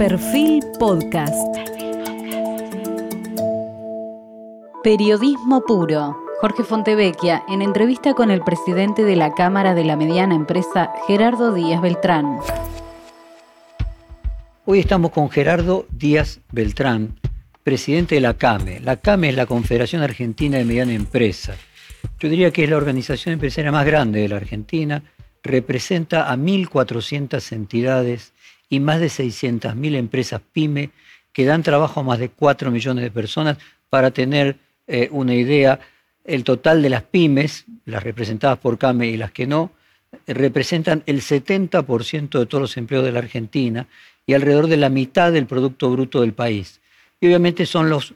Perfil Podcast. Periodismo puro. Jorge Fontevecchia, en entrevista con el presidente de la Cámara de la Mediana Empresa, Gerardo Díaz Beltrán. Hoy estamos con Gerardo Díaz Beltrán, presidente de la CAME. La CAME es la Confederación Argentina de Mediana Empresa. Yo diría que es la organización empresaria más grande de la Argentina, representa a 1.400 entidades y más de 600.000 empresas pyme que dan trabajo a más de 4 millones de personas. Para tener eh, una idea, el total de las pymes, las representadas por CAME y las que no, representan el 70% de todos los empleos de la Argentina y alrededor de la mitad del Producto Bruto del país. Y obviamente son los,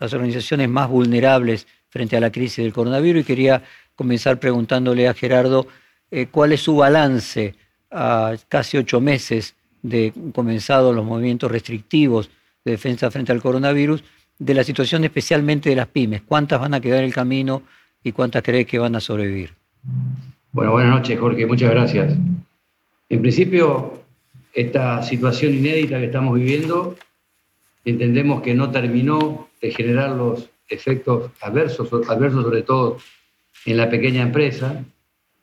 las organizaciones más vulnerables frente a la crisis del coronavirus y quería comenzar preguntándole a Gerardo eh, cuál es su balance a casi ocho meses de comenzados los movimientos restrictivos de defensa frente al coronavirus de la situación especialmente de las pymes. ¿Cuántas van a quedar en el camino y cuántas cree que van a sobrevivir? Bueno, buenas noches, Jorge. Muchas gracias. En principio, esta situación inédita que estamos viviendo, entendemos que no terminó de generar los efectos adversos, adversos sobre todo en la pequeña empresa.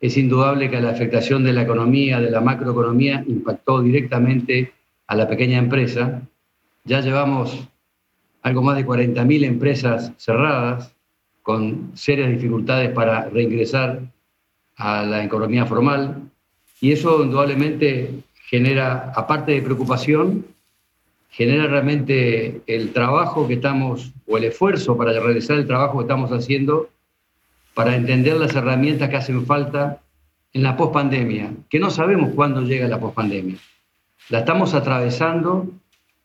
Es indudable que la afectación de la economía, de la macroeconomía, impactó directamente a la pequeña empresa. Ya llevamos algo más de 40.000 empresas cerradas, con serias dificultades para reingresar a la economía formal. Y eso indudablemente genera, aparte de preocupación, genera realmente el trabajo que estamos, o el esfuerzo para realizar el trabajo que estamos haciendo para entender las herramientas que hacen falta en la pospandemia, que no sabemos cuándo llega la pospandemia. La estamos atravesando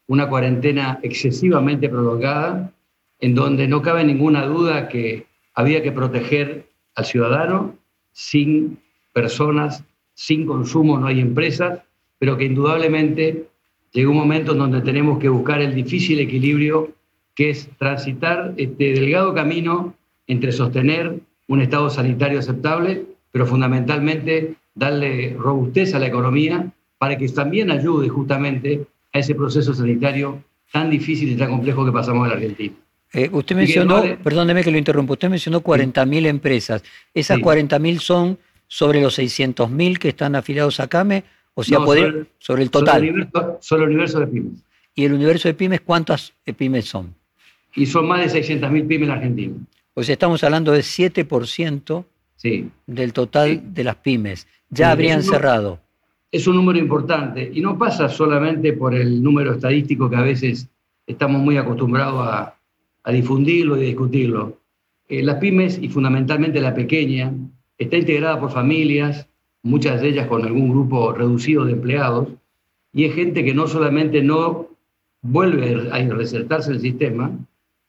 una cuarentena excesivamente prolongada, en donde no cabe ninguna duda que había que proteger al ciudadano sin personas, sin consumo no hay empresas, pero que indudablemente llegó un momento en donde tenemos que buscar el difícil equilibrio que es transitar este delgado camino entre sostener un estado sanitario aceptable, pero fundamentalmente darle robustez a la economía para que también ayude justamente a ese proceso sanitario tan difícil y tan complejo que pasamos en la Argentina. Eh, usted mencionó, perdóneme que lo interrumpa, usted mencionó 40.000 empresas. ¿Esas 40.000 son sobre los 600.000 que están afiliados a CAME? O sea, sobre, el total. Sobre el, universo, de pymes. ¿Y el universo de pymes cuántas pymes son? Y son más de 600.000 pymes en Argentina. O sea, estamos hablando de 7% sí. del total de las pymes. Ya habrían cerrado es un número importante y no pasa solamente por el número estadístico que a veces estamos muy acostumbrados a, difundirlo y a discutirlo. Eh, las pymes y fundamentalmente la pequeña está integrada por familias, muchas de ellas con algún grupo reducido de empleados, y es gente que no solamente no vuelve a resertarse el sistema,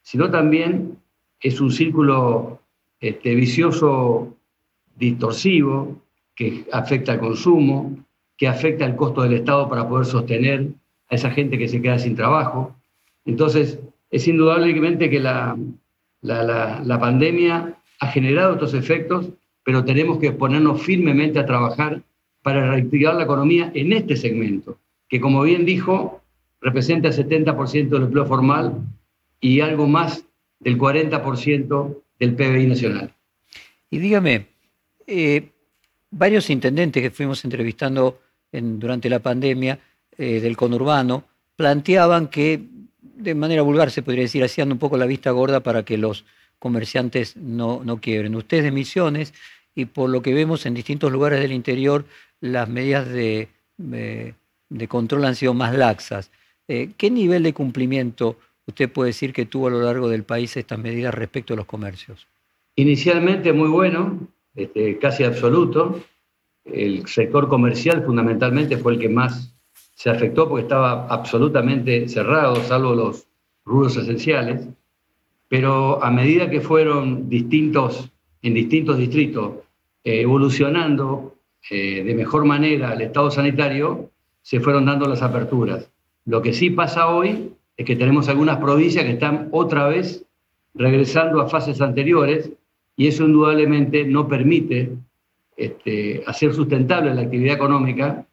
sino también es un círculo este, vicioso distorsivo que afecta al consumo, que afecta el costo del Estado para poder sostener a esa gente que se queda sin trabajo. Entonces, es indudablemente que la, la, pandemia ha generado estos efectos, pero tenemos que ponernos firmemente a trabajar para reactivar la economía en este segmento, que como bien dijo, representa el 70% del empleo formal y algo más del 40% del PBI nacional. Y dígame, eh, varios intendentes que fuimos entrevistando durante la pandemia eh, del conurbano, planteaban que, de manera vulgar se podría decir, hacían un poco la vista gorda para que los comerciantes no, no quiebren. Ustedes de Misiones, y por lo que vemos en distintos lugares del interior, las medidas de, de, control han sido más laxas. Eh, ¿Qué nivel de cumplimiento usted puede decir que tuvo a lo largo del país estas medidas respecto a los comercios? Inicialmente muy bueno, este, casi absoluto el sector comercial fundamentalmente fue el que más se afectó porque estaba absolutamente cerrado, salvo los rubros esenciales, pero a medida que fueron distintos, en distintos distritos eh, evolucionando eh, de mejor manera el estado sanitario, se fueron dando las aperturas. Lo que sí pasa hoy es que tenemos algunas provincias que están otra vez regresando a fases anteriores y eso indudablemente no permite este, hacer sustentable la actividad económica,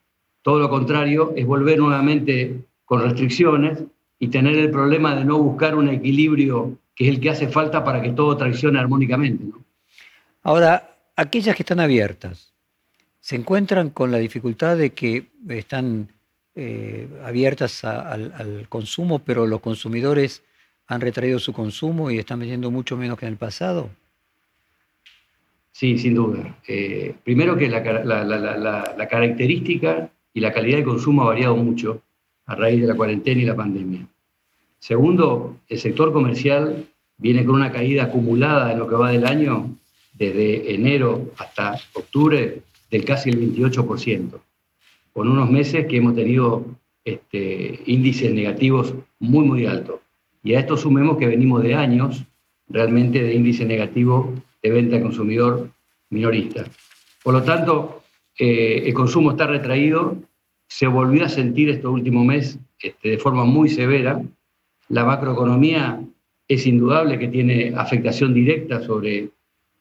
todo lo contrario, es volver nuevamente con restricciones y tener el problema de no buscar un equilibrio que es el que hace falta para que todo traccione armónicamente. Ahora, aquellas que están abiertas, ¿se encuentran con la dificultad de que están eh, abiertas al, consumo, pero los consumidores han retraído su consumo y están vendiendo mucho menos que en el pasado? Sí, sin duda. Eh, primero que la, la, característica y la calidad de consumo ha variado mucho a raíz de la cuarentena y la pandemia. Segundo, el sector comercial viene con una caída acumulada en lo que va del año, desde enero hasta octubre, del casi el 28%, con unos meses que hemos tenido este, índices negativos muy, muy altos. Y a esto sumemos que venimos de años realmente de índice negativo de venta al consumidor minorista. Por lo tanto, eh, el consumo está retraído, se volvió a sentir este último mes este, de forma muy severa. La macroeconomía es indudable que tiene afectación directa sobre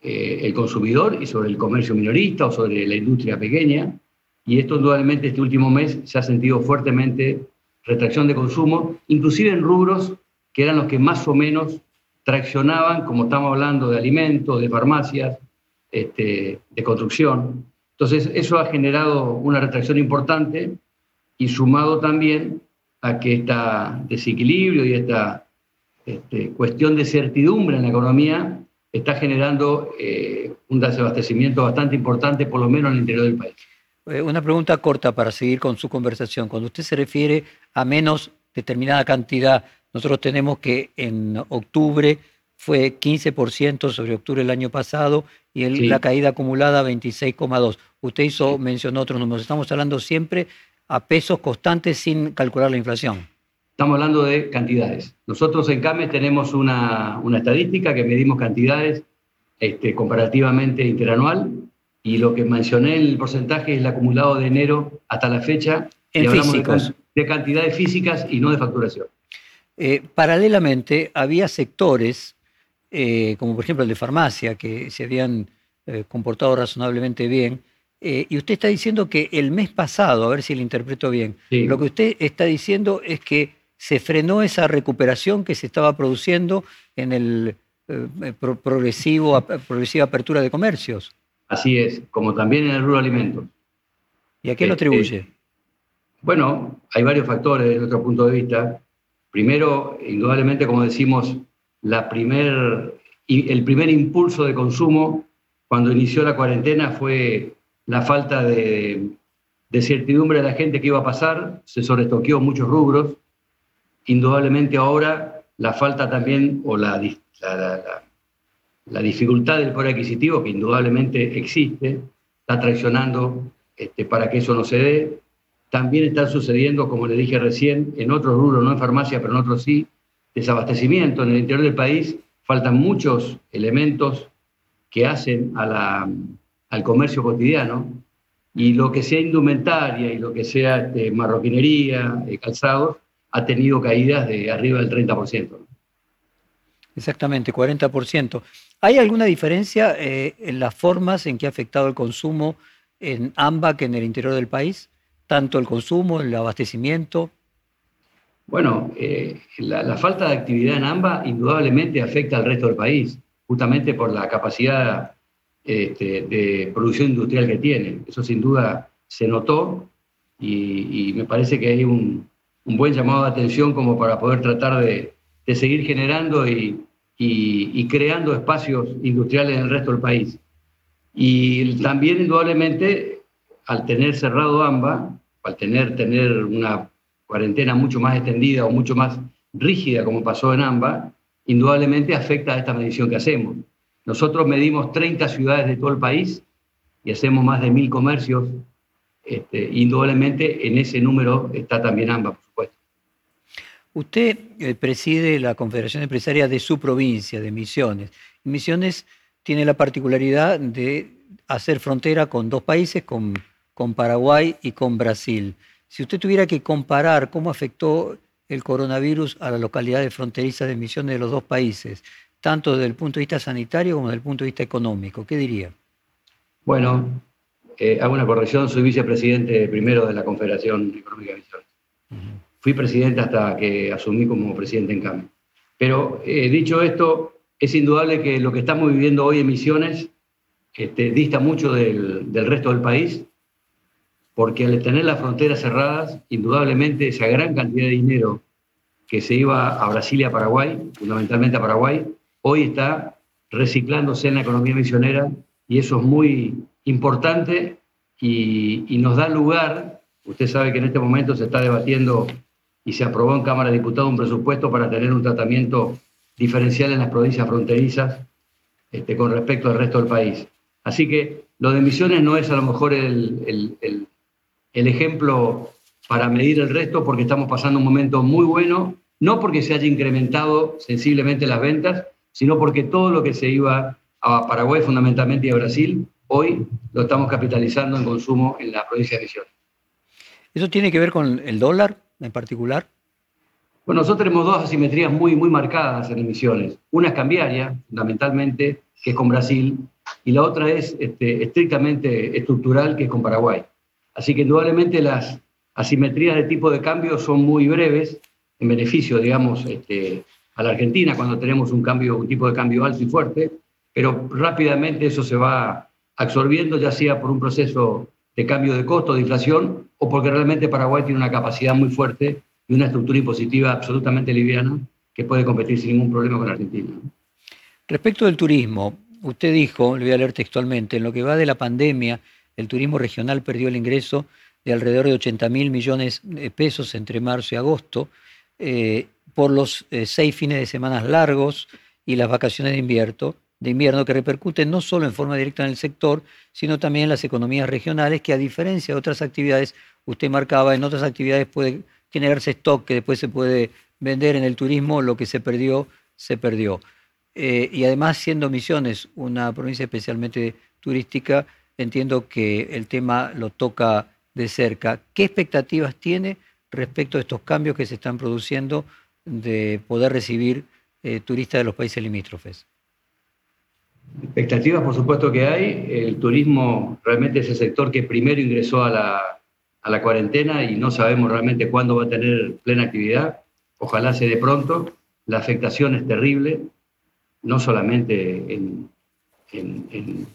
eh, el consumidor y sobre el comercio minorista o sobre la industria pequeña. Y esto indudablemente este último mes se ha sentido fuertemente retracción de consumo, inclusive en rubros que eran los que más o menos traccionaban, como estamos hablando de alimentos, de farmacias, este, de construcción. Entonces, eso ha generado una retracción importante y sumado también a que este desequilibrio y esta este, cuestión de certidumbre en la economía está generando eh, un desabastecimiento bastante importante, por lo menos en el interior del país. Eh, una pregunta corta para seguir con su conversación. Cuando usted se refiere a menos determinada cantidad nosotros tenemos que en octubre fue 15% sobre octubre del año pasado y la caída acumulada 26,2%. Usted hizo, mencionó otros números. Estamos hablando siempre a pesos constantes sin calcular la inflación. Estamos hablando de cantidades. Nosotros en CAME tenemos una, estadística que medimos cantidades este, comparativamente interanual y lo que mencioné en el porcentaje es el acumulado de enero hasta la fecha. En físicos. de cantidades físicas y no de facturación. Eh, paralelamente, había sectores, eh, como por ejemplo el de farmacia, que se habían eh, comportado razonablemente bien. y usted está diciendo que el mes pasado, a ver si lo interpreto bien, lo que usted está diciendo es que se frenó esa recuperación que se estaba produciendo en el progresivo, progresiva apertura de comercios. Así es, como también en el rubro alimentos. ¿Y a qué lo atribuye? bueno, hay varios factores desde otro punto de vista. Primero, indudablemente, como decimos, la primer, el primer impulso de consumo cuando inició la cuarentena fue la falta de, certidumbre de la gente que iba a pasar, se sobrestoqueó muchos rubros. Indudablemente ahora la falta también o la, la, dificultad del poder adquisitivo, que indudablemente existe, está traicionando este, para que eso no se dé. También está sucediendo, como le dije recién, en otros rubros, no en farmacia, pero en otros sí, desabastecimiento. En el interior del país faltan muchos elementos que hacen al comercio cotidiano y lo que sea indumentaria y lo que sea este, marroquinería, eh, calzados, ha tenido caídas de arriba del 30%. Exactamente, 40%. ¿Hay alguna diferencia eh, en las formas en que ha afectado el consumo en AMBA que en el interior del país? tanto el consumo, el abastecimiento? Bueno, eh, la, falta de actividad en AMBA indudablemente afecta al resto del país, justamente por la capacidad este, de producción industrial que tiene. Eso sin duda se notó y, me parece que hay un, buen llamado de atención como para poder tratar de, seguir generando y, y, creando espacios industriales en el resto del país. Y también indudablemente al tener cerrado AMBA, al tener, tener una cuarentena mucho más extendida o mucho más rígida como pasó en AMBA, indudablemente afecta a esta medición que hacemos. Nosotros medimos 30 ciudades de todo el país y hacemos más de mil comercios. Este, indudablemente en ese número está también AMBA. Usted eh, preside la Confederación Empresaria de su provincia, de Misiones. Misiones tiene la particularidad de hacer frontera con dos países, con con Paraguay y con Brasil. Si usted tuviera que comparar cómo afectó el coronavirus a las localidades fronterizas de emisiones de los dos países, tanto desde el punto de vista sanitario como desde el punto de vista económico, ¿qué diría? Bueno, eh, hago una corrección, soy vicepresidente primero de la Confederación Económica de Misiones. Fui presidente hasta que asumí como presidente en cambio. Pero eh, dicho esto, es indudable que lo que estamos viviendo hoy en Misiones este, dista mucho del, del resto del país, porque al tener las fronteras cerradas, indudablemente esa gran cantidad de dinero que se iba a Brasil y a Paraguay, fundamentalmente a Paraguay, hoy está reciclándose en la economía misionera y eso es muy importante y, y, nos da lugar, usted sabe que en este momento se está debatiendo y se aprobó en Cámara de Diputados un presupuesto para tener un tratamiento diferencial en las provincias fronterizas este, con respecto al resto del país. Así que lo de Misiones no es a lo mejor el, el, el, ejemplo para medir el resto porque estamos pasando un momento muy bueno, no porque se haya incrementado sensiblemente las ventas, sino porque todo lo que se iba a Paraguay fundamentalmente y a Brasil, hoy lo estamos capitalizando en consumo en la provincia de Misiones. ¿Eso tiene que ver con el dólar en particular? Bueno, nosotros tenemos dos asimetrías muy, muy marcadas en emisiones. Una es cambiaria, fundamentalmente, que es con Brasil, y la otra es este, estrictamente estructural, que es con Paraguay. Así que indudablemente las asimetrías de tipo de cambio son muy breves, en beneficio, digamos, este, a la Argentina cuando tenemos un, cambio, un tipo de cambio alto y fuerte, pero rápidamente eso se va absorbiendo, ya sea por un proceso de cambio de costo, de inflación, o porque realmente Paraguay tiene una capacidad muy fuerte y una estructura impositiva absolutamente liviana que puede competir sin ningún problema con Argentina. Respecto del turismo, usted dijo, le voy a leer textualmente, en lo que va de la pandemia, el turismo regional perdió el ingreso de alrededor de 80 mil millones de pesos entre marzo y agosto eh, por los eh, seis fines de semana largos y las vacaciones de invierno, de invierno que repercuten no solo en forma directa en el sector, sino también en las economías regionales, que a diferencia de otras actividades, usted marcaba, en otras actividades puede generarse stock que después se puede vender en el turismo, lo que se perdió, se perdió. Eh, y además, siendo Misiones una provincia especialmente turística, entiendo que el tema lo toca de cerca. ¿Qué expectativas tiene respecto a estos cambios que se están produciendo de poder recibir eh, turistas de los países limítrofes? Expectativas, por supuesto que hay. El turismo realmente es el sector que primero ingresó a la, a la cuarentena y no sabemos realmente cuándo va a tener plena actividad. Ojalá se dé pronto. La afectación es terrible, no solamente en, en,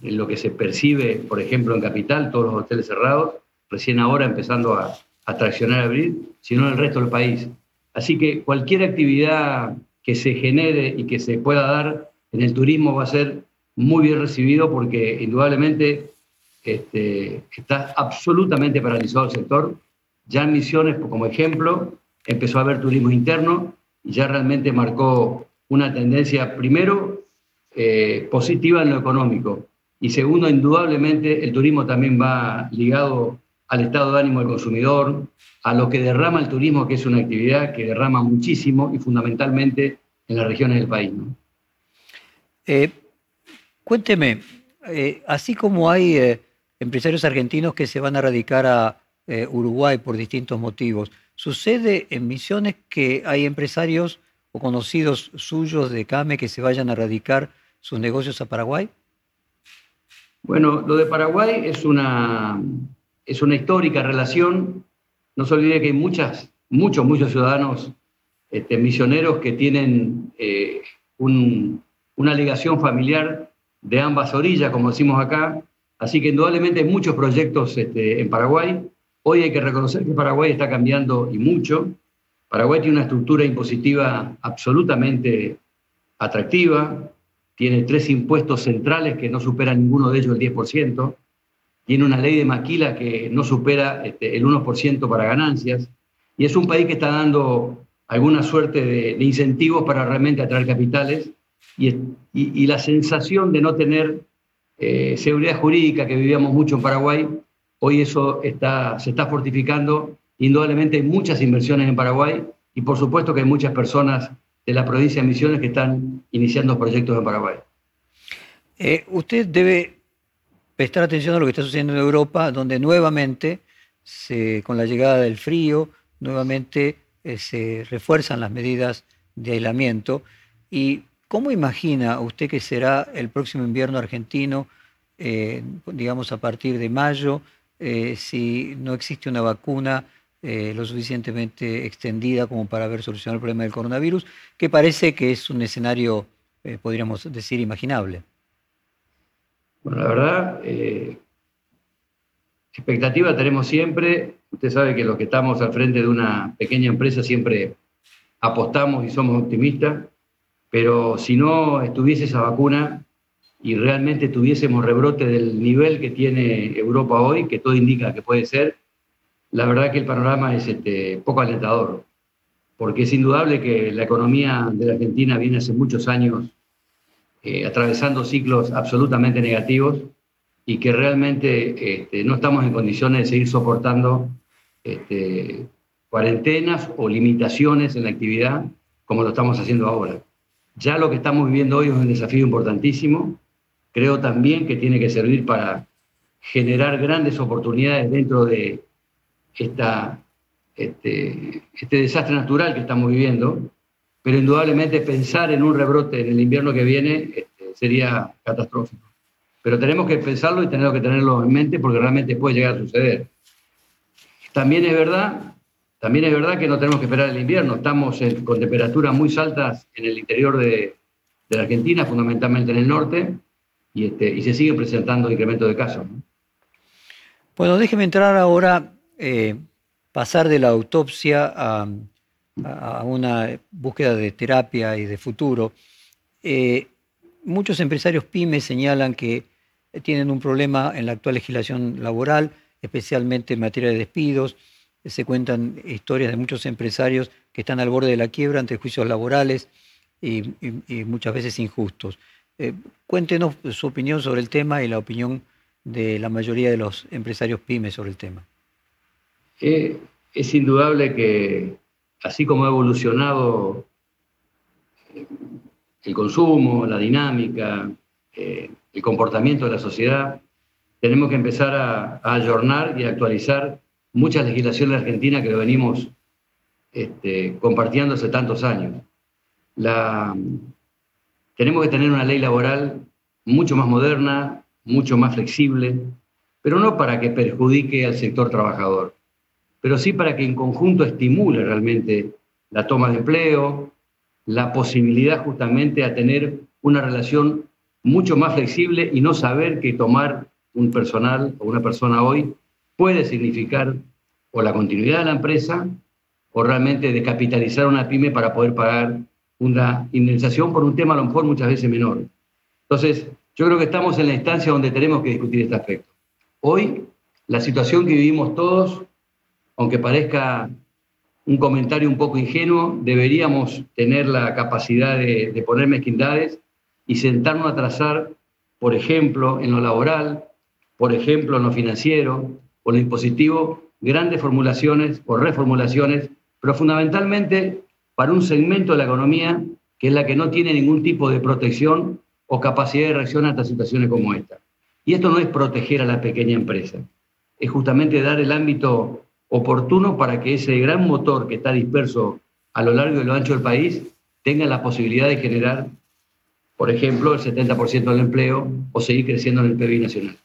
en, lo que se percibe, por ejemplo, en Capital, todos los hoteles cerrados, recién ahora empezando a, a traccionar a abrir, sino en el resto del país. Así que cualquier actividad que se genere y que se pueda dar en el turismo va a ser muy bien recibido porque indudablemente este, está absolutamente paralizado el sector. Ya en Misiones, como ejemplo, empezó a haber turismo interno y ya realmente marcó una tendencia, primero, eh, positiva en lo económico y segundo, indudablemente, el turismo también va ligado al estado de ánimo del consumidor, a lo que derrama el turismo, que es una actividad que derrama muchísimo y fundamentalmente en las regiones del país. Eh, Cuénteme, eh, así como hay eh, empresarios argentinos que se van a radicar a eh, Uruguay por distintos motivos, ¿sucede en Misiones que hay empresarios o conocidos suyos de CAME que se vayan a radicar sus negocios a Paraguay? Bueno, lo de Paraguay es una, es una histórica relación. No se olvide que hay muchas, muchos, muchos ciudadanos este, misioneros que tienen un, una ligación familiar de ambas orillas, como decimos acá. Así que indudablemente hay muchos proyectos este, en Paraguay. Hoy hay que reconocer que Paraguay está cambiando y mucho. Paraguay tiene una estructura impositiva absolutamente atractiva. Tiene tres impuestos centrales que no superan ninguno de ellos el 10%. Tiene una ley de maquila que no supera este, el 1% para ganancias. Y es un país que está dando alguna suerte de, de incentivos para realmente atraer capitales y, la sensación de no tener eh, seguridad jurídica que vivíamos mucho en Paraguay, hoy eso está, se está fortificando. Indudablemente hay muchas inversiones en Paraguay y por supuesto que hay muchas personas de la provincia de Misiones que están iniciando proyectos en Paraguay. Eh, usted debe prestar atención a lo que está sucediendo en Europa, donde nuevamente, con la llegada del frío, nuevamente eh, se refuerzan las medidas de aislamiento y ¿Cómo imagina usted que será el próximo invierno argentino, eh, digamos a partir de mayo, eh, si no existe una vacuna eh, lo suficientemente extendida como para haber solucionado el problema del coronavirus, que parece que es un escenario, podríamos decir, imaginable. Bueno, la verdad, expectativa tenemos siempre. Usted sabe que los que estamos al frente de una pequeña empresa siempre apostamos y somos optimistas, pero si no estuviese esa vacuna y realmente tuviésemos rebrote del nivel que tiene Europa hoy, que todo indica que puede ser, la verdad que el panorama es este, poco alentador, porque es indudable que la economía de la Argentina viene hace muchos años eh, atravesando ciclos absolutamente negativos y que realmente este, no estamos en condiciones de seguir soportando este, cuarentenas o limitaciones en la actividad como lo estamos haciendo ahora. Ya lo que estamos viviendo hoy es un desafío importantísimo. Creo también que tiene que servir para generar grandes oportunidades dentro de este, este desastre natural que estamos viviendo, pero indudablemente pensar en un rebrote en el invierno que viene este, sería catastrófico. Pero tenemos que pensarlo y tenemos que tenerlo en mente porque realmente puede llegar a suceder. También es verdad también es verdad que no tenemos que esperar el invierno, estamos con temperaturas muy altas en el interior de, la Argentina, fundamentalmente en el norte, y, este, se siguen presentando incrementos de casos. Bueno, déjeme entrar ahora, eh, pasar de la autopsia a, una búsqueda de terapia y de futuro. Eh, muchos empresarios pymes señalan que tienen un problema en la actual legislación laboral, especialmente en materia de despidos se cuentan historias de muchos empresarios que están al borde de la quiebra ante juicios laborales y, muchas veces injustos. Eh, cuéntenos su opinión sobre el tema y la opinión de la mayoría de los empresarios pymes sobre el tema. Eh, es indudable que así como ha evolucionado el consumo, la dinámica, eh, el comportamiento de la sociedad, tenemos que empezar a, a y actualizar mucha legislación en Argentina que lo venimos este, compartiendo hace tantos años. La, tenemos que tener una ley laboral mucho más moderna, mucho más flexible, pero no para que perjudique al sector trabajador, pero sí para que en conjunto estimule realmente la toma de empleo, la posibilidad justamente a tener una relación mucho más flexible y no saber que tomar un personal o una persona hoy puede significar o la continuidad de la empresa o realmente descapitalizar una pyme para poder pagar una indemnización por un tema a lo mejor muchas veces menor. Entonces, yo creo que estamos en la instancia donde tenemos que discutir este aspecto. Hoy, la situación que vivimos todos, aunque parezca un comentario un poco ingenuo, deberíamos tener la capacidad de, de poner mezquindades y sentarnos a trazar, por ejemplo, en lo laboral, por ejemplo, en lo financiero, o lo impositivo, grandes formulaciones o reformulaciones, pero fundamentalmente para un segmento de la economía que es la que no tiene ningún tipo de protección o capacidad de reacción ante situaciones como esta. Y esto no es proteger a la pequeña empresa, es justamente dar el ámbito oportuno para que ese gran motor que está disperso a lo largo y lo ancho del país tenga la posibilidad de generar, por ejemplo, el 70% del empleo o seguir creciendo en el PIB nacional.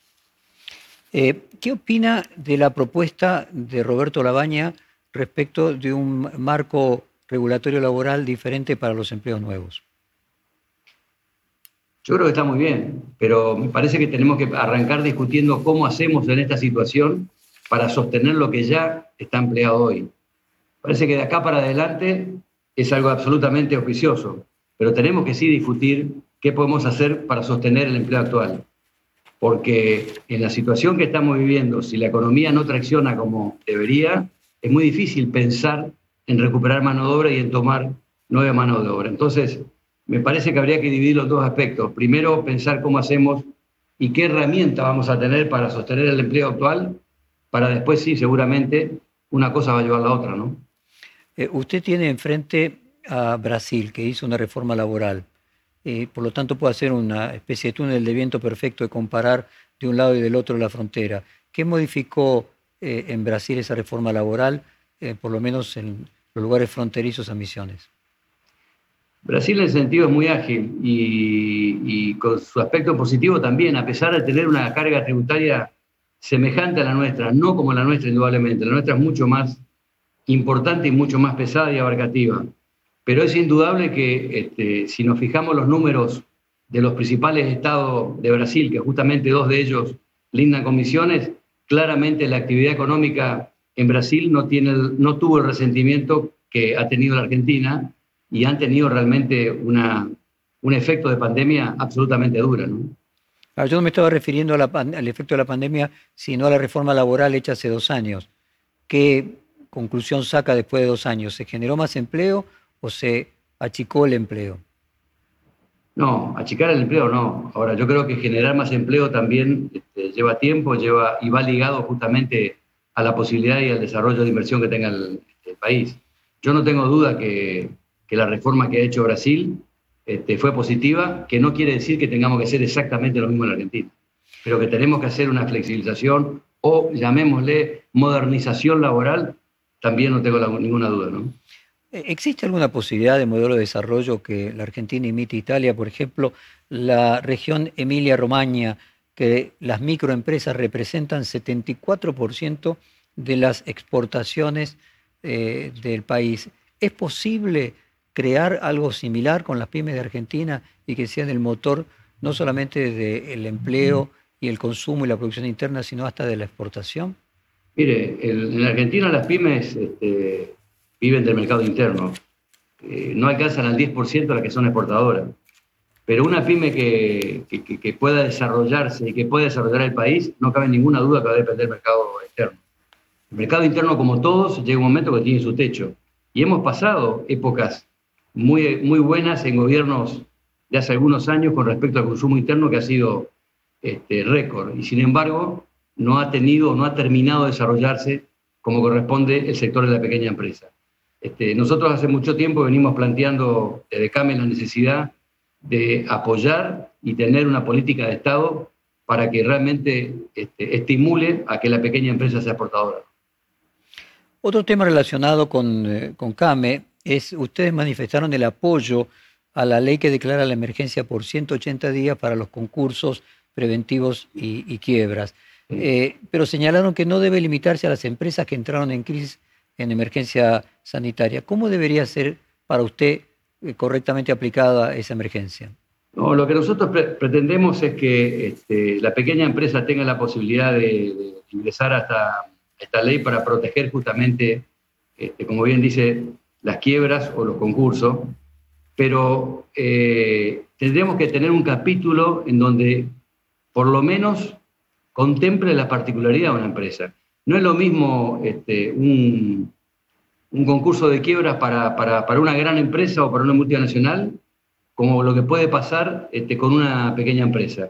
Eh, ¿Qué opina de la propuesta de Roberto Labaña respecto de un marco regulatorio laboral diferente para los empleos nuevos? Yo creo que está muy bien, pero me parece que tenemos que arrancar discutiendo cómo hacemos en esta situación para sostener lo que ya está empleado hoy. Parece que de acá para adelante es algo absolutamente auspicioso, pero tenemos que sí discutir qué podemos hacer para sostener el empleo actual porque en la situación que estamos viviendo, si la economía no tracciona como debería, es muy difícil pensar en recuperar mano de obra y en tomar nueva mano de obra. Entonces, me parece que habría que dividir los dos aspectos. Primero, pensar cómo hacemos y qué herramienta vamos a tener para sostener el empleo actual, para después sí, seguramente, una cosa va a llevar a la otra, ¿no? Eh, usted tiene enfrente a Brasil, que hizo una reforma laboral por lo tanto puede hacer una especie de túnel de viento perfecto de comparar de un lado y del otro la frontera. ¿Qué modificó eh, en Brasil esa reforma laboral, eh, por lo menos en los lugares fronterizos a Misiones? Brasil en ese sentido es muy ágil y, y, con su aspecto positivo también, a pesar de tener una carga tributaria semejante a la nuestra, no como la nuestra indudablemente, la nuestra es mucho más importante y mucho más pesada y abarcativa. Pero es indudable que este, si nos fijamos los números de los principales estados de Brasil, que justamente dos de ellos lindan comisiones, claramente la actividad económica en Brasil no, tiene no tuvo el resentimiento que ha tenido la Argentina y han tenido realmente una, un efecto de pandemia absolutamente dura. ¿no? Yo no me estaba refiriendo al efecto de la pandemia, sino a la reforma laboral hecha hace dos años. ¿Qué conclusión saca después de dos años? ¿Se generó más empleo o se achicó el empleo? No, achicar el empleo no. Ahora, yo creo que generar más empleo también este, lleva tiempo lleva, y va ligado justamente a la posibilidad y al desarrollo de inversión que tenga el, país. Yo no tengo duda que, que, la reforma que ha hecho Brasil este, fue positiva, que no quiere decir que tengamos que hacer exactamente lo mismo en Argentina, pero que tenemos que hacer una flexibilización o llamémosle modernización laboral, también no tengo ninguna duda. ¿no? ¿Existe alguna posibilidad de modelo de desarrollo que la Argentina imite Italia? Por ejemplo, la región Emilia-Romagna, que las microempresas representan 74% de las exportaciones eh, del país. ¿Es posible crear algo similar con las pymes de Argentina y que sean el motor no solamente del empleo y el consumo y la producción interna, sino hasta de la exportación? Mire, en Argentina las pymes este, viven del mercado interno. Eh, no alcanzan al 10% las que son exportadoras. Pero una pyme que, que, pueda desarrollarse y que pueda desarrollar el país, no cabe ninguna duda que va a depender del mercado externo. El mercado interno, como todos, llega un momento que tiene su techo. Y hemos pasado épocas muy, muy buenas en gobiernos de hace algunos años con respecto al consumo interno que ha sido este, récord. Y sin embargo, no ha tenido, no ha terminado de desarrollarse como corresponde el sector de la pequeña empresa. Este, nosotros hace mucho tiempo venimos planteando desde CAME la necesidad de apoyar y tener una política de Estado para que realmente este, estimule a que la pequeña empresa sea exportadora. Otro tema relacionado con, eh, con CAME es, ustedes manifestaron el apoyo a la ley que declara la emergencia por 180 días para los concursos preventivos y, quiebras. Eh, pero señalaron que no debe limitarse a las empresas que entraron en crisis en emergencia sanitaria. ¿Cómo debería ser para usted eh, correctamente aplicada esa emergencia? No, lo que nosotros pretendemos es que este, la pequeña empresa tenga la posibilidad de, ingresar hasta esta ley para proteger justamente, este, como bien dice, las quiebras o los concursos, pero eh, tendríamos que tener un capítulo en donde por lo menos contemple la particularidad de una empresa. No es lo mismo este, un, concurso de quiebras para, una gran empresa o para una multinacional como lo que puede pasar este, con una pequeña empresa.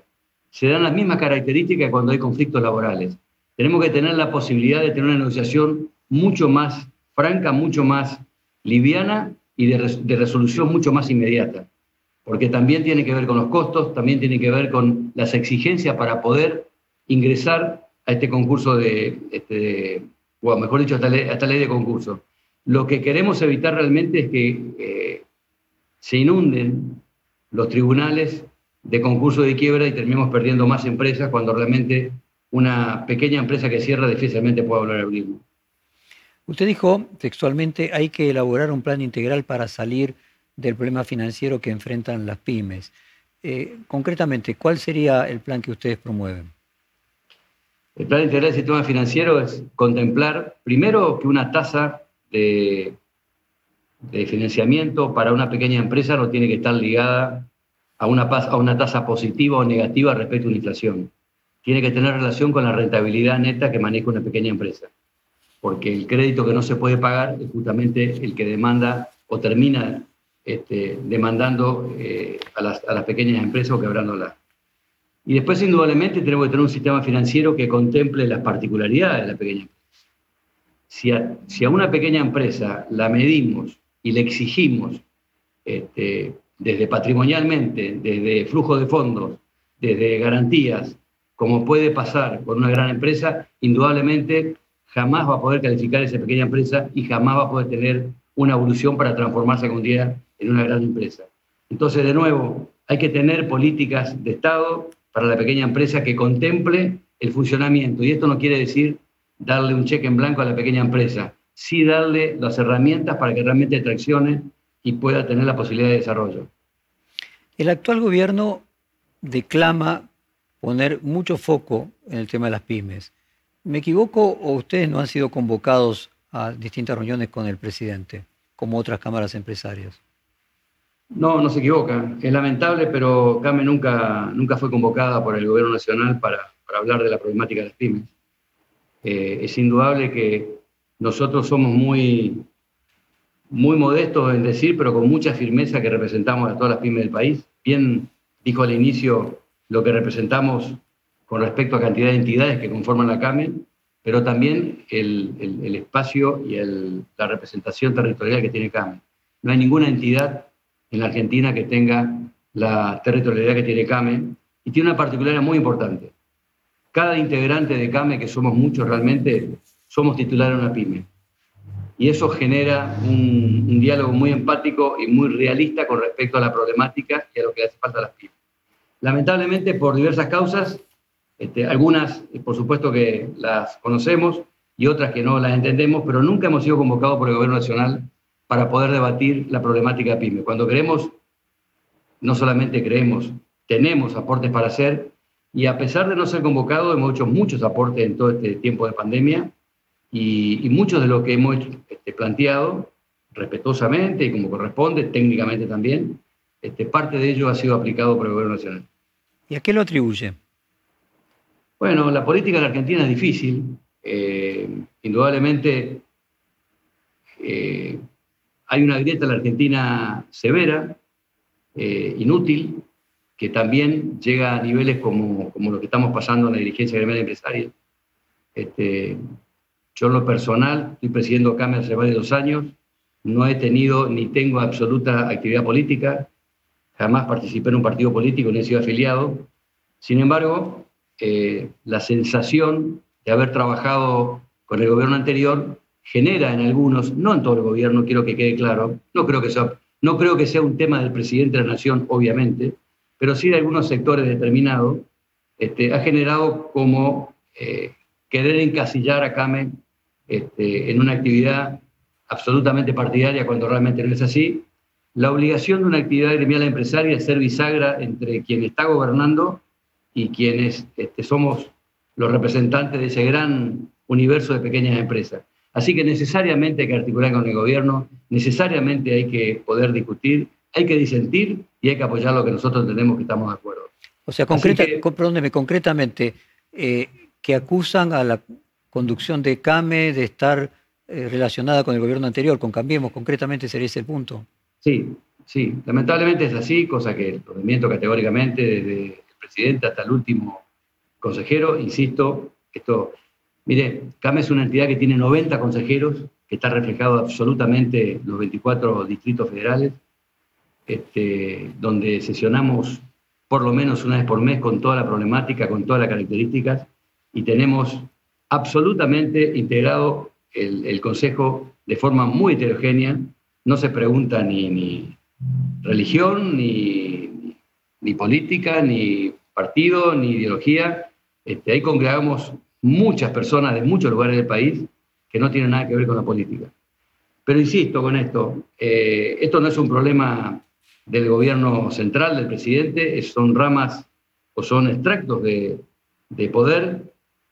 Se dan las mismas características cuando hay conflictos laborales. Tenemos que tener la posibilidad de tener una negociación mucho más franca, mucho más liviana y de resolución mucho más inmediata, porque también tiene que ver con los costos, también tiene que ver con las exigencias para poder ingresar a este concurso de, este, o mejor dicho, a esta, ley, de concurso. Lo que queremos evitar realmente es que eh, se inunden los tribunales de concurso de quiebra y terminemos perdiendo más empresas cuando realmente una pequeña empresa que cierra difícilmente puede volver a abrir. Usted dijo textualmente, hay que elaborar un plan integral para salir del problema financiero que enfrentan las pymes. Eh, concretamente, ¿cuál sería el plan que ustedes promueven? El plan integral del sistema financiero es contemplar, primero, que una tasa de, financiamiento para una pequeña empresa no tiene que estar ligada a una, tasa positiva o negativa respecto a una inflación. Tiene que tener relación con la rentabilidad neta que maneja una pequeña empresa. Porque el crédito que no se puede pagar es justamente el que demanda o termina este, demandando eh, a, las, a, las, pequeñas empresas o quebrándolas. Y después, indudablemente, tenemos que tener un sistema financiero que contemple las particularidades de la pequeña empresa. Si a, si a una pequeña empresa la medimos y le exigimos este, desde patrimonialmente, desde flujo de fondos, desde garantías, como puede pasar con una gran empresa, indudablemente jamás va a poder calificar esa pequeña empresa y jamás va a poder tener una evolución para transformarse algún día en una gran empresa. Entonces, de nuevo, hay que tener políticas de Estado para la pequeña empresa que contemple el funcionamiento. Y esto no quiere decir darle un cheque en blanco a la pequeña empresa, sí darle las herramientas para que realmente traccione y pueda tener la posibilidad de desarrollo. El actual gobierno declama poner mucho foco en el tema de las pymes. ¿Me equivoco o ustedes no han sido convocados a distintas reuniones con el presidente, como otras cámaras empresarias? No, no se equivoca. Es lamentable, pero CAME nunca, nunca fue convocada por el gobierno nacional para, hablar de la problemática de las pymes. Eh, es indudable que nosotros somos muy, muy modestos en decir, pero con mucha firmeza que representamos a todas las pymes del país. Bien dijo al inicio lo que representamos con respecto a cantidad de entidades que conforman la CAME, pero también el, espacio y la representación territorial que tiene CAME. No hay ninguna entidad en la Argentina que tenga la territorialidad que tiene CAME y tiene una particularidad muy importante. Cada integrante de CAME, que somos muchos realmente, somos titulares de una pyme. Y eso genera un, diálogo muy empático y muy realista con respecto a la problemática y a lo que hace falta a las pymes. Lamentablemente, por diversas causas, este, algunas, por supuesto que las conocemos y otras que no las entendemos, pero nunca hemos sido convocados por el Gobierno Nacional para poder debatir la problemática PYME. Cuando creemos, no solamente creemos, tenemos aportes para hacer y a pesar de no ser convocados, hemos hecho muchos aportes en todo este tiempo de pandemia y, muchos de lo que hemos este, planteado respetuosamente y como corresponde, técnicamente también, este, parte de ello ha sido aplicado por el Gobierno Nacional. ¿Y a qué lo atribuye? Bueno, la política en Argentina es difícil. Eh, indudablemente eh, hay una grieta en la Argentina severa, eh, inútil, que también llega a niveles como, como lo que estamos pasando en la dirigencia gremial empresaria. Este, yo en lo personal, estoy presidiendo CAME hace varios dos años, no he tenido ni tengo absoluta actividad política, jamás participé en un partido político, ni he sido afiliado. Sin embargo, eh, la sensación de haber trabajado con el gobierno anterior genera en algunos, no en todo el gobierno, quiero que quede claro, no creo que sea, no creo que sea un tema del presidente de la nación, obviamente, pero sí de algunos sectores determinados, este, ha generado como eh, querer encasillar a CAME este, en una actividad absolutamente partidaria cuando realmente no es así. La obligación de una actividad gremial empresaria es ser bisagra entre quien está gobernando y quienes este, somos los representantes de ese gran universo de pequeñas empresas. Así que necesariamente hay que articular con el gobierno, necesariamente hay que poder discutir, hay que disentir y hay que apoyar lo que nosotros entendemos que estamos de acuerdo. O sea, concreta, concretamente, eh, que acusan a la conducción de CAME de estar eh, relacionada con el gobierno anterior, con Cambiemos, concretamente sería ese el punto. Sí, sí, lamentablemente es así, cosa que el movimiento categóricamente desde el presidente hasta el último consejero, insisto, esto Mire, CAME es una entidad que tiene 90 consejeros, que está reflejado absolutamente los 24 distritos federales, este, donde sesionamos por lo menos una vez por mes con toda la problemática, con todas las características, y tenemos absolutamente integrado el, Consejo de forma muy heterogénea. No se pregunta ni, religión, ni, ni, política, ni partido, ni ideología. Este, ahí congregamos muchas personas de muchos lugares del país que no tienen nada que ver con la política. Pero insisto con esto, eh, esto no es un problema del gobierno central, del presidente, son ramas o son extractos de, poder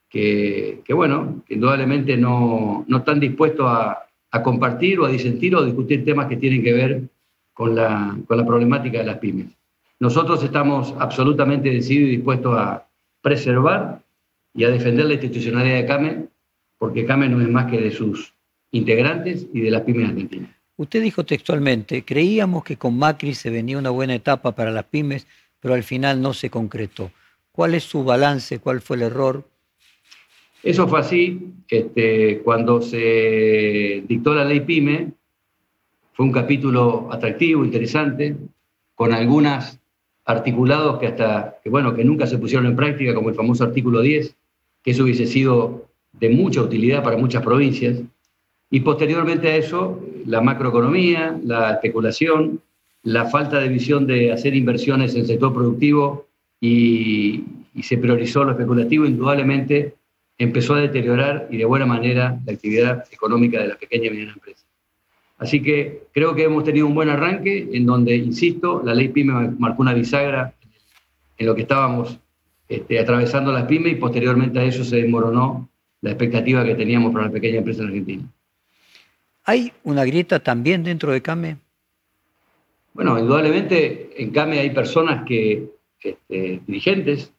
que, bueno, indudablemente no, están dispuestos a, compartir o a disentir o a discutir temas que tienen que ver con la, con la problemática de las pymes. Nosotros estamos absolutamente decididos y dispuestos a preservar y a defender la institucionalidad de CAME, porque CAME no es más que de sus integrantes y de las pymes argentinas. Usted dijo textualmente, creíamos que con Macri se venía una buena etapa para las pymes, pero al final no se concretó. ¿Cuál es su balance? ¿Cuál fue el error? Eso fue así. Este, cuando se dictó la ley PYME, fue un capítulo atractivo, interesante, con algunas articulados que hasta, que bueno, que nunca se pusieron en práctica, como el famoso artículo 10, que eso hubiese sido de mucha utilidad para muchas provincias. Y posteriormente a eso, la macroeconomía, la especulación, la falta de visión de hacer inversiones en el sector productivo y, se priorizó lo especulativo, indudablemente empezó a deteriorar y de buena manera la actividad económica de la pequeña y mediana empresa. Así que creo que hemos tenido un buen arranque en donde, insisto, la ley PYME marcó una bisagra en lo que estábamos este, atravesando las pymes y posteriormente a eso se desmoronó la expectativa que teníamos para la pequeña empresa en Argentina. ¿Hay una grieta también dentro de CAME? Bueno, indudablemente en CAME hay personas que, este, dirigentes,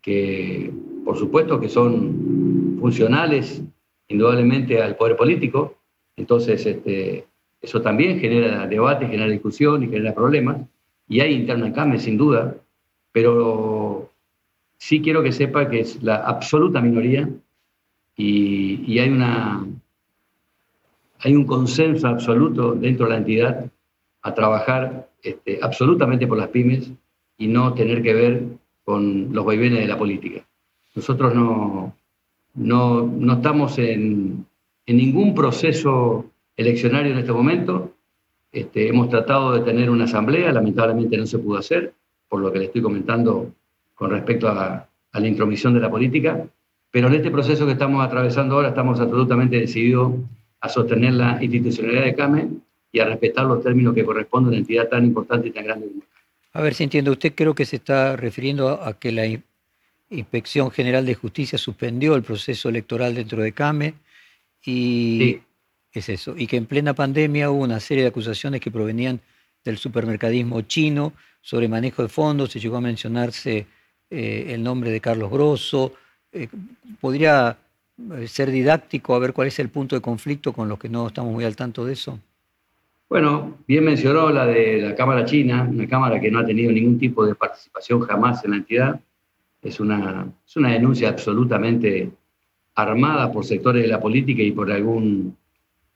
que por supuesto que son funcionales indudablemente al poder político, entonces este, eso también genera debate, genera discusión y genera problemas, y hay interna en CAME sin duda, pero sí quiero que sepa que es la absoluta minoría y, hay, una, hay un consenso absoluto dentro de la entidad a trabajar este, absolutamente por las pymes y no tener que ver con los vaivenes de la política. Nosotros no, no, no estamos en, en, ningún proceso eleccionario en este momento. Este, hemos tratado de tener una asamblea, lamentablemente no se pudo hacer, por lo que le estoy comentando con respecto a, la intromisión de la política, pero en este proceso que estamos atravesando ahora estamos absolutamente decididos a sostener la institucionalidad de CAME y a respetar los términos que corresponden a una entidad tan importante y tan grande como. A ver si entiendo, usted creo que se está refiriendo a que la Inspección General de Justicia suspendió el proceso electoral dentro de CAME y sí. es eso, y que en plena pandemia hubo una serie de acusaciones que provenían del supermercadismo chino sobre manejo de fondos, se llegó a mencionarse eh, el nombre de Carlos Grosso. Eh, ¿Podría eh, ser didáctico a ver cuál es el punto de conflicto con los que no estamos muy al tanto de eso? Bueno, bien mencionó la de la Cámara China, una Cámara que no ha tenido ningún tipo de participación jamás en la entidad. Es una, es una denuncia absolutamente armada por sectores de la política y por algún,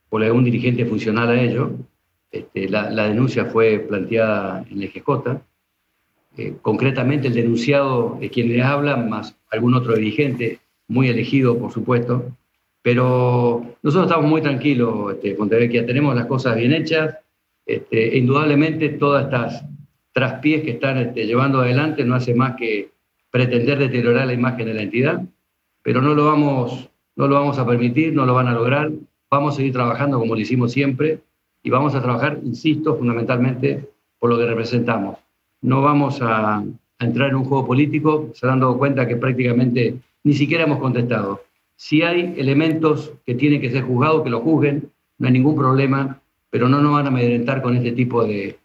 por algún dirigente funcional a ello. Este, la, denuncia fue planteada en el GJ. Eh, concretamente, el denunciado es quien le habla, más algún otro dirigente, muy elegido, por supuesto. Pero nosotros estamos muy tranquilos, este, Pontevecchia, tenemos las cosas bien hechas. Este, e indudablemente, todas estas traspiés que están este, llevando adelante no hace más que pretender deteriorar la imagen de la entidad, pero no lo, vamos, no lo vamos a permitir, no lo van a lograr. Vamos a seguir trabajando como lo hicimos siempre y vamos a trabajar, insisto, fundamentalmente por lo que representamos. No vamos a, entrar en un juego político, se han dado cuenta que prácticamente ni siquiera hemos contestado. Si hay elementos que tienen que ser juzgados, que lo juzguen, no hay ningún problema, pero no nos van a amedrentar con este tipo de,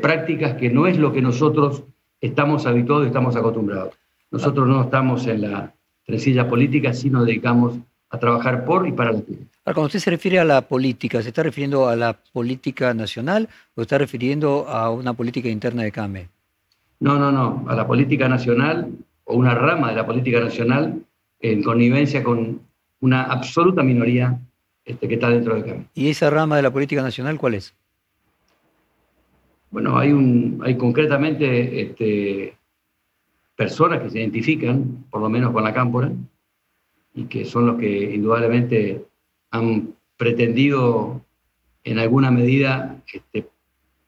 prácticas que no es lo que nosotros estamos habituados y estamos acostumbrados. Nosotros no estamos en la trencilla política, sino nos dedicamos a trabajar por y para la gente. Cuando usted se refiere a la política, ¿se está refiriendo a la política nacional o está refiriendo a una política interna de CAME? No, no, no, a la política nacional o una rama de la política nacional en connivencia con una absoluta minoría este, que está dentro de CAME. ¿Y esa rama de la política nacional cuál es? Bueno, hay, un, hay concretamente este, personas que se identifican, por lo menos con la cámpora, y que son los que indudablemente han pretendido en alguna medida, este,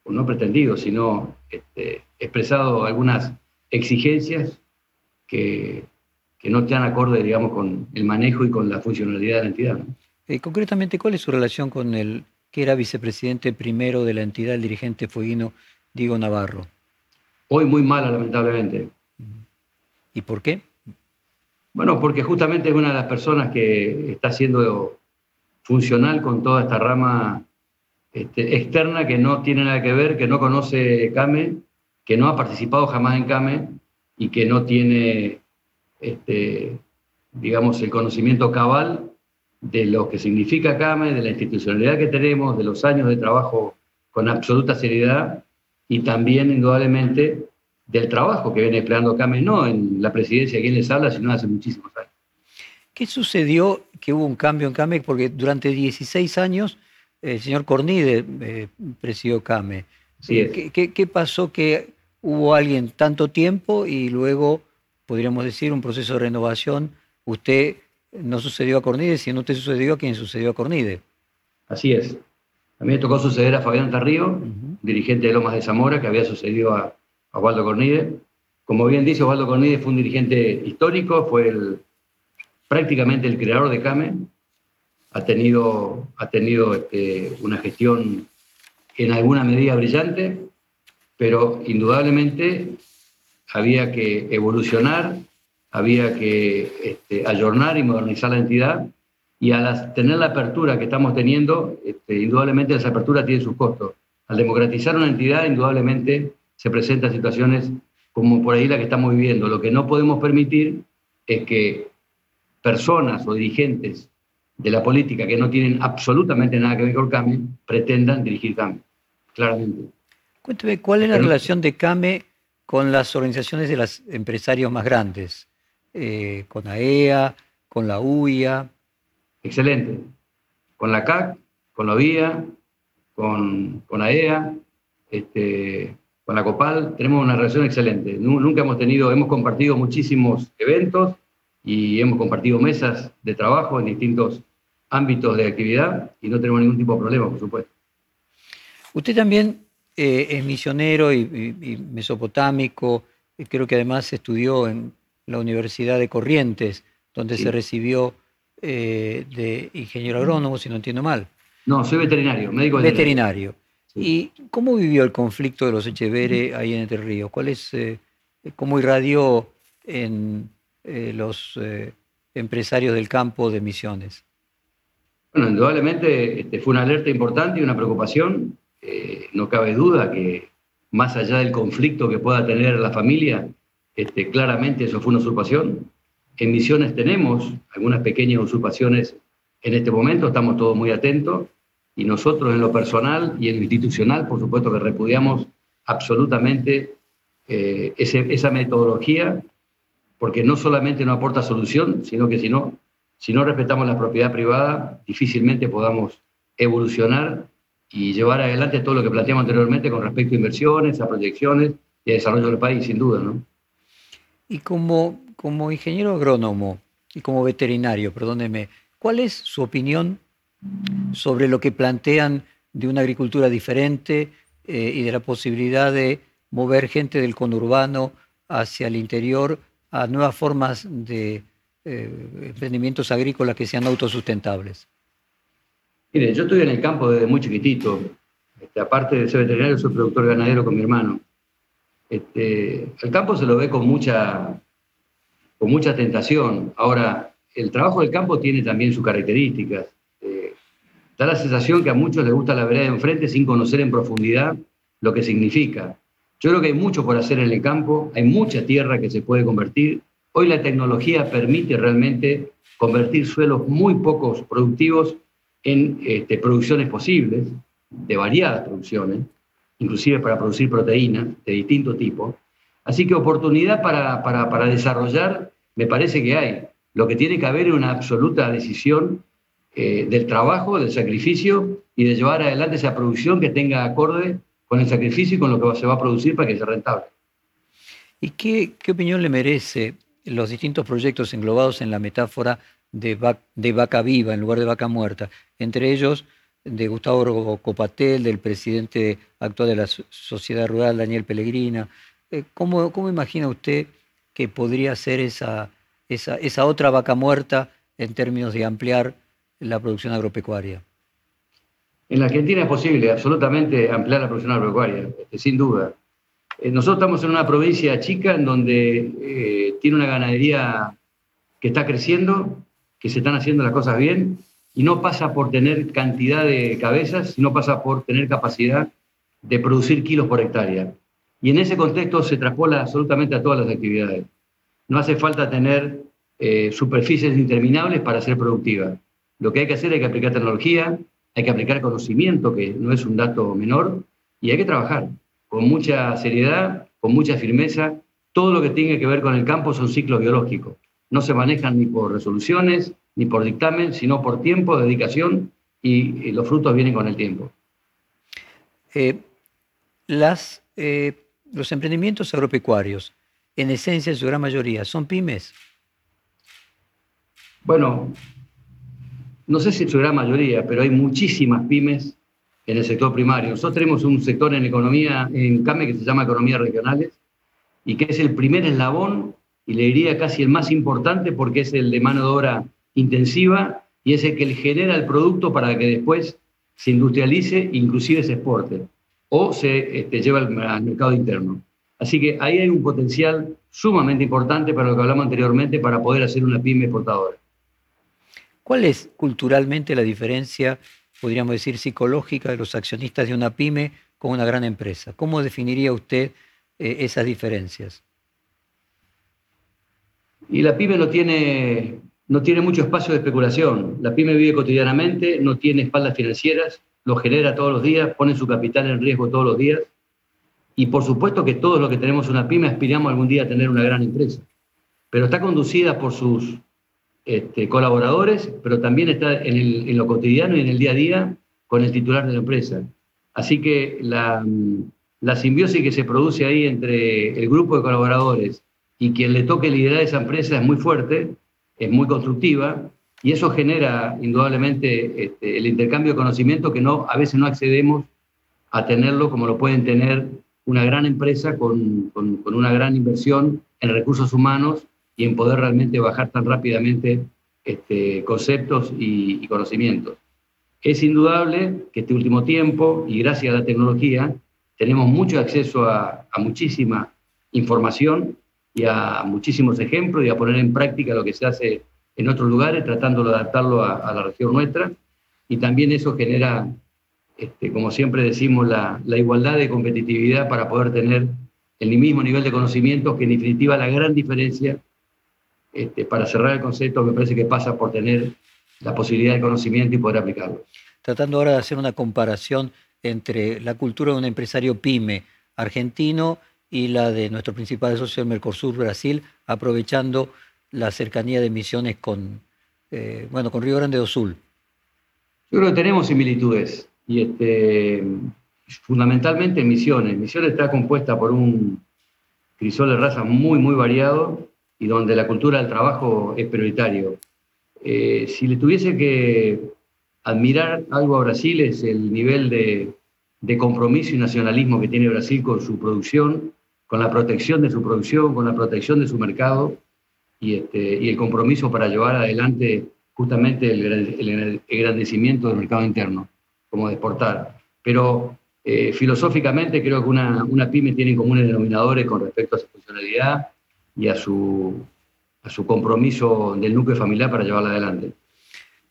no pretendido, sino este, expresado algunas exigencias que, que, no están acorde, digamos, con el manejo y con la funcionalidad de la entidad. Eh, concretamente, ¿cuál es su relación con el que era vicepresidente primero de la entidad, el dirigente fueguino Diego Navarro? Hoy muy mala, lamentablemente. ¿Y por qué? Bueno, porque justamente es una de las personas que está siendo funcional con toda esta rama este, externa que no tiene nada que ver, que no conoce CAME, que no ha participado jamás en CAME y que no tiene, este, digamos, el conocimiento cabal de lo que significa CAME, de la institucionalidad que tenemos, de los años de trabajo con absoluta seriedad y también, indudablemente, del trabajo que viene empleando CAME, no en la presidencia quien les habla, sino hace muchísimos años. ¿Qué sucedió que hubo un cambio en CAME? Porque durante 16 años el señor Cornide eh, presidió CAME. ¿Qué, pasó que hubo alguien tanto tiempo y luego, podríamos decir, un proceso de renovación? Usted no sucedió a Cornide, sino usted sucedió a quien sucedió a Cornide. Así es. A mí me tocó suceder a Fabián Tarrío, dirigente de Lomas de Zamora, que había sucedido a Osvaldo Cornide. Como bien dice, Osvaldo Cornide fue un dirigente histórico, fue prácticamente el creador de CAME, ha tenido, ha tenido este, una gestión en alguna medida brillante, pero indudablemente había que evolucionar, había que este, ayornar y modernizar la entidad, y al tener la apertura que estamos teniendo, este, indudablemente esa apertura tiene sus costos. Al democratizar una entidad, indudablemente se presentan situaciones como por ahí la que estamos viviendo. Lo que no podemos permitir es que personas o dirigentes de la política que no tienen absolutamente nada que ver con CAME pretendan dirigir CAME, claramente. Cuénteme, ¿cuál es la relación de CAME con las organizaciones de los empresarios más grandes? Eh, con AEA, con la UIA. Excelente. Con la CAC, con la UIA, con, con AEA, este, con la COPAL, tenemos una relación excelente. Nunca hemos tenido, hemos compartido muchísimos eventos y hemos compartido mesas de trabajo en distintos ámbitos de actividad y no tenemos ningún tipo de problema, por supuesto. Usted también eh, es misionero y, mesopotámico, creo que además estudió en la Universidad de Corrientes, donde se recibió eh, de ingeniero agrónomo, si no entiendo mal. No, soy veterinario, médico veterinario. ¿Y cómo vivió el conflicto de los Echeverre ahí en Entre Ríos? ¿Cuál es, eh, cómo irradió en, eh, los eh, empresarios del campo de Misiones? Bueno, indudablemente este, fue una alerta importante y una preocupación. No cabe duda que más allá del conflicto que pueda tener la familia, este, claramente eso fue una usurpación. En Misiones tenemos algunas pequeñas usurpaciones en este momento, estamos todos muy atentos y nosotros en lo personal y en lo institucional, por supuesto que repudiamos absolutamente esa metodología porque no solamente no aporta solución, sino que si no, si no respetamos la propiedad privada, difícilmente podamos evolucionar y llevar adelante todo lo que planteamos anteriormente con respecto a inversiones, a proyecciones y a desarrollo del país, sin duda. ¿no? Y como, como ingeniero agrónomo y como veterinario, perdóneme, ¿cuál es su opinión sobre lo que plantean de una agricultura diferente eh, y de la posibilidad de mover gente del conurbano hacia el interior a nuevas formas de eh, emprendimientos agrícolas que sean autosustentables? Mire, yo estoy en el campo desde muy chiquitito. Este, aparte de ser veterinario, soy productor ganadero con mi hermano. Este, el campo se lo ve con mucha, con mucha tentación. Ahora, el trabajo del campo tiene también sus características. Da la sensación que a muchos les gusta la vereda de enfrente sin conocer en profundidad lo que significa. Yo creo que hay mucho por hacer en el campo, hay mucha tierra que se puede convertir. Hoy la tecnología permite realmente convertir suelos muy pocos productivos en este, producciones posibles, de variadas producciones, inclusive para producir proteínas de distinto tipo. Así que oportunidad para, para, desarrollar me parece que hay. Lo que tiene que haber es una absoluta decisión eh, del trabajo, del sacrificio y de llevar adelante esa producción que tenga acorde con el sacrificio y con lo que se va a producir para que sea rentable. ¿Y qué, opinión le merece los distintos proyectos englobados en la metáfora de, vaca viva en lugar de vaca muerta? Entre ellos de Gustavo Copatel, del presidente actual de la Sociedad Rural, Daniel Pellegrina. Eh, ¿Cómo, imagina usted que podría ser esa otra vaca muerta en términos de ampliar la producción agropecuaria? En la Argentina es posible absolutamente ampliar la producción agropecuaria, este, sin duda. Eh, nosotros estamos en una provincia chica en donde eh, tiene una ganadería que está creciendo, que se están haciendo las cosas bien, y no pasa por tener cantidad de cabezas, sino pasa por tener capacidad de producir kilos por hectárea. Y en ese contexto se traspola absolutamente a todas las actividades. No hace falta tener eh, superficies interminables para ser productiva. Lo que hay que hacer es que aplicar tecnología, hay que aplicar conocimiento, que no es un dato menor, y hay que trabajar con mucha seriedad, con mucha firmeza. Todo lo que tiene que ver con el campo son ciclos biológicos. No se manejan ni por resoluciones, ni por dictamen, sino por tiempo, dedicación, y, los frutos vienen con el tiempo. Eh, las, eh, los emprendimientos agropecuarios, en esencia, en su gran mayoría, son pymes. Bueno, no sé si su gran mayoría, pero hay muchísimas pymes en el sector primario. Nosotros tenemos un sector en economía, en CAME, que se llama Economías Regionales, y que es el primer eslabón y le diría casi el más importante porque es el de mano de obra intensiva y es el que genera el producto para que después se industrialice, inclusive se exporte o se este, lleva al, mercado interno. Así que ahí hay un potencial sumamente importante para lo que hablamos anteriormente para poder hacer una pyme exportadora. ¿Cuál es culturalmente la diferencia, podríamos decir, psicológica de los accionistas de una pyme con una gran empresa? ¿Cómo definiría usted eh, esas diferencias? Y la pyme no tiene, no tiene mucho espacio de especulación. La pyme vive cotidianamente, no tiene espaldas financieras, lo genera todos los días, pone su capital en riesgo todos los días. Y por supuesto que todos los que tenemos una pyme aspiramos algún día a tener una gran empresa. Pero está conducida por sus este, colaboradores, pero también está en, lo cotidiano y en el día a día con el titular de la empresa. Así que la, la simbiosis que se produce ahí entre el grupo de colaboradores y quien le toque liderar esa empresa es muy fuerte, es muy constructiva y eso genera indudablemente este, el intercambio de conocimiento que no, a veces no accedemos a tenerlo como lo pueden tener una gran empresa con, con, una gran inversión en recursos humanos y en poder realmente bajar tan rápidamente este, conceptos y, conocimientos. Es indudable que este último tiempo, y gracias a la tecnología, tenemos mucho acceso a, a muchísima información y a muchísimos ejemplos y a poner en práctica lo que se hace en otros lugares, tratando de adaptarlo a, la región nuestra. Y también eso genera, este, como siempre decimos, la, la, igualdad de competitividad para poder tener el mismo nivel de conocimientos, que en definitiva la gran diferencia, este, para cerrar el concepto, me parece que pasa por tener la posibilidad de conocimiento y poder aplicarlo. Tratando ahora de hacer una comparación entre la cultura de un empresario pyme argentino y la de nuestro principal socio, el Mercosur Brasil, aprovechando la cercanía de Misiones con, eh, bueno, con Río Grande do Sul. Yo creo que tenemos similitudes y este, fundamentalmente en Misiones. Misiones está compuesta por un crisol de raza muy, muy variado y donde la cultura del trabajo es prioritario. Eh, si le tuviese que admirar algo a Brasil es el nivel de, de compromiso y nacionalismo que tiene Brasil con su producción con la protección de su producción, con la protección de su mercado y, este, y el compromiso para llevar adelante justamente el, engrandecimiento del mercado interno, como de exportar. Pero eh, filosóficamente creo que una, una pyme tiene comunes denominadores con respecto a su funcionalidad y a su, a su compromiso del núcleo familiar para llevarla adelante.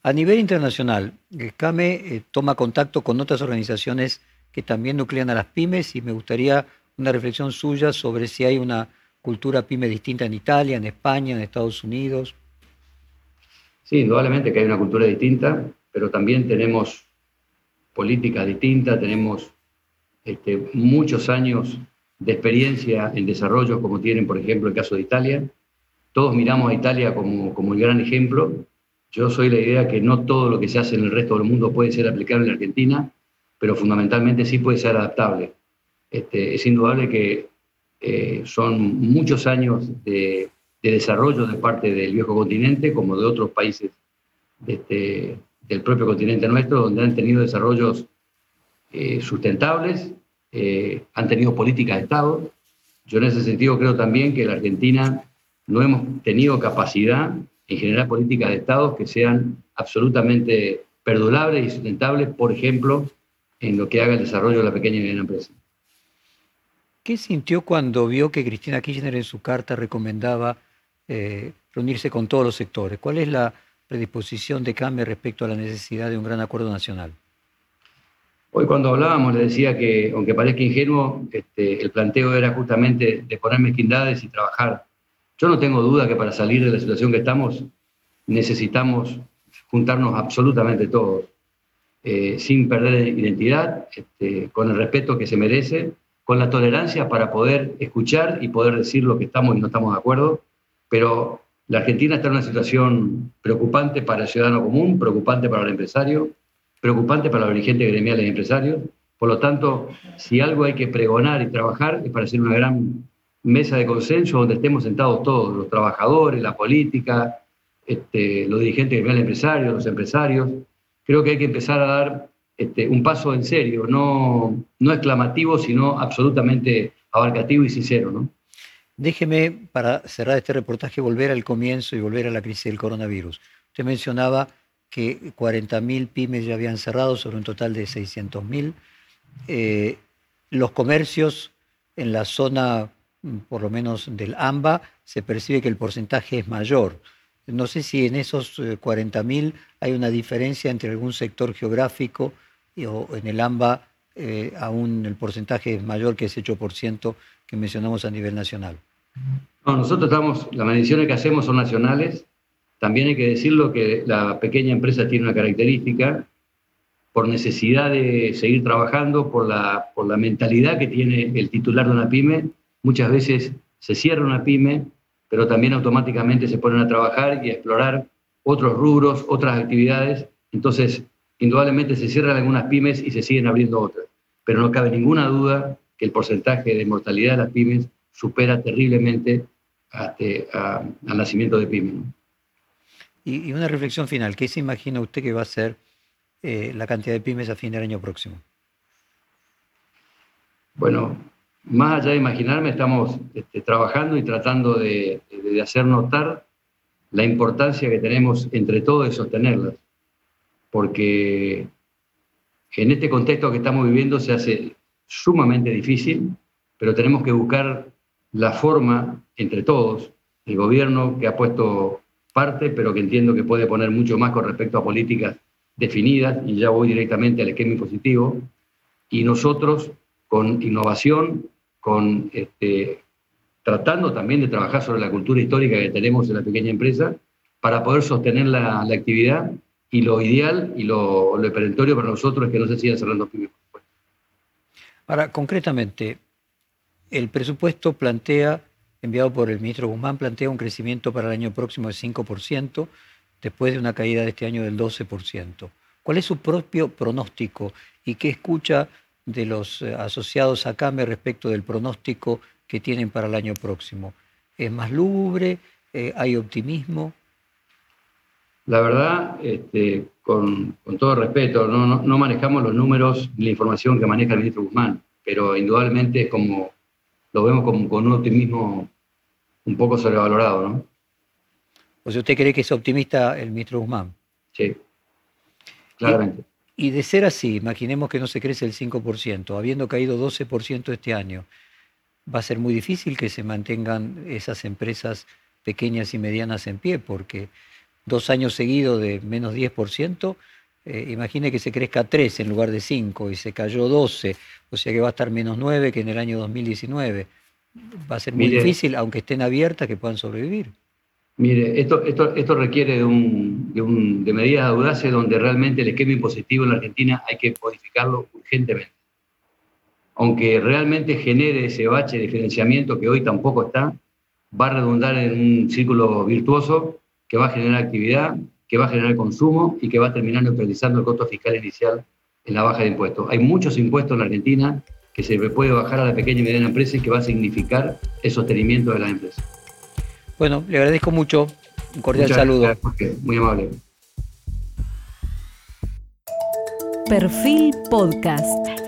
A nivel internacional, el CAME eh, toma contacto con otras organizaciones que también nuclean a las pymes y me gustaría una reflexión suya sobre si hay una cultura pyme distinta en Italia, en España, en Estados Unidos. Sí, indudablemente que hay una cultura distinta, pero también tenemos políticas distintas, tenemos este, muchos años de experiencia en desarrollo, como tienen, por ejemplo, el caso de Italia. Todos miramos a Italia como, como el gran ejemplo. Yo soy la idea que no todo lo que se hace en el resto del mundo puede ser aplicable en Argentina, pero fundamentalmente sí puede ser adaptable. Este, es indudable que eh, son muchos años de, desarrollo de parte del viejo continente, como de otros países este, del propio continente nuestro, donde han tenido desarrollos eh, sustentables, eh, han tenido políticas de Estado. Yo en ese sentido creo también que la Argentina no hemos tenido capacidad en generar políticas de Estado que sean absolutamente perdurables y sustentables, por ejemplo, en lo que haga el desarrollo de la pequeña y mediana empresa. ¿Qué sintió cuando vio que Cristina Kirchner en su carta recomendaba eh, reunirse con todos los sectores? ¿Cuál es la predisposición de CAME respecto a la necesidad de un gran acuerdo nacional? Hoy cuando hablábamos le decía que, aunque parezca ingenuo, este, el planteo era justamente de poner mezquindades y trabajar. Yo no tengo duda que para salir de la situación que estamos necesitamos juntarnos absolutamente todos, eh, sin perder identidad, este, con el respeto que se merece con la tolerancia para poder escuchar y poder decir lo que estamos y no estamos de acuerdo, pero la Argentina está en una situación preocupante para el ciudadano común, preocupante para el empresario, preocupante para los dirigentes gremiales y empresarios. Por lo tanto, si algo hay que pregonar y trabajar es para hacer una gran mesa de consenso donde estemos sentados todos, los trabajadores, la política, este, los dirigentes gremiales empresarios, los empresarios. Creo que hay que empezar a dar este, un paso en serio, no, no exclamativo, sino absolutamente abarcativo y sincero. ¿no? Déjeme, para cerrar este reportaje, volver al comienzo y volver a la crisis del coronavirus. Usted mencionaba que 40.000 pymes ya habían cerrado sobre un total de 600.000. Eh, los comercios en la zona, mm, por lo menos del AMBA, se percibe que el porcentaje es mayor. No sé si en esos 40.000 eh, hay una diferencia entre algún sector geográfico o en el AMBA eh, aún el porcentaje es mayor que ese 8% que mencionamos a nivel nacional. nosotros estamos, las mediciones que hacemos son nacionales. También hay que decirlo que la pequeña empresa tiene una característica por necesidad de seguir trabajando, por la, por la mentalidad que tiene el titular de una pyme. Muchas veces se cierra una pyme, pero también automáticamente se ponen a trabajar y a explorar otros rubros, otras actividades. Entonces, indudablemente se cierran algunas pymes y se siguen abriendo otras, pero no cabe ninguna duda que el porcentaje de mortalidad de las pymes supera terriblemente este, al nacimiento de pymes. Y, una reflexión final, ¿qué se imagina usted que va a ser eh, la cantidad de pymes a fin del año próximo? Bueno, más allá de imaginarme, estamos este, trabajando y tratando de, de hacer notar la importancia que tenemos entre todos de sostenerlas porque en este contexto que estamos viviendo se hace sumamente difícil, pero tenemos que buscar la forma entre todos, el gobierno que ha puesto parte, pero que entiendo que puede poner mucho más con respecto a políticas definidas, y ya voy directamente al esquema impositivo, y nosotros con innovación, con este, tratando también de trabajar sobre la cultura histórica que tenemos en la pequeña empresa, para poder sostener la, actividad y lo ideal y lo, lo perentorio para nosotros es que no se sigan cerrando pymes. Ahora, concretamente, el presupuesto plantea, enviado por el ministro Guzmán, plantea un crecimiento para el año próximo de 5%, después de una caída de este año del 12%. ¿Cuál es su propio pronóstico y qué escucha de los eh, asociados a CAME respecto del pronóstico que tienen para el año próximo? ¿Es más lúgubre? Eh, ¿Hay optimismo? La verdad, este, con, todo respeto, no, manejamos los números ni la información que maneja el ministro Guzmán, pero indudablemente es como, lo vemos con un optimismo un poco sobrevalorado, ¿no? O sea, ¿usted cree que es optimista el ministro Guzmán? Sí, claramente. Y, y de ser así, imaginemos que no se crece el 5%, habiendo caído 12% este año, va a ser muy difícil que se mantengan esas empresas pequeñas y medianas en pie, porque dos años seguidos de menos 10%, eh, imagine que se crezca 3 en lugar de 5 y se cayó 12, o sea que va a estar menos 9 que en el año 2019. Va a ser muy difícil, aunque estén abiertas, que puedan sobrevivir. Mire, esto, esto, esto requiere de, un, de, un, de medidas audaces donde realmente el esquema impositivo en la Argentina hay que modificarlo urgentemente. Aunque realmente genere ese bache de financiamiento que hoy tampoco está, va a redundar en un círculo virtuoso que va a generar actividad, que va a generar consumo y que va a terminar neutralizando el costo fiscal inicial en la baja de impuestos. Hay muchos impuestos en la Argentina que se puede bajar a la pequeña y mediana empresa y que va a significar el sostenimiento de la empresa. Bueno, le agradezco mucho. Un cordial saludo. muy amable. Perfil Podcast.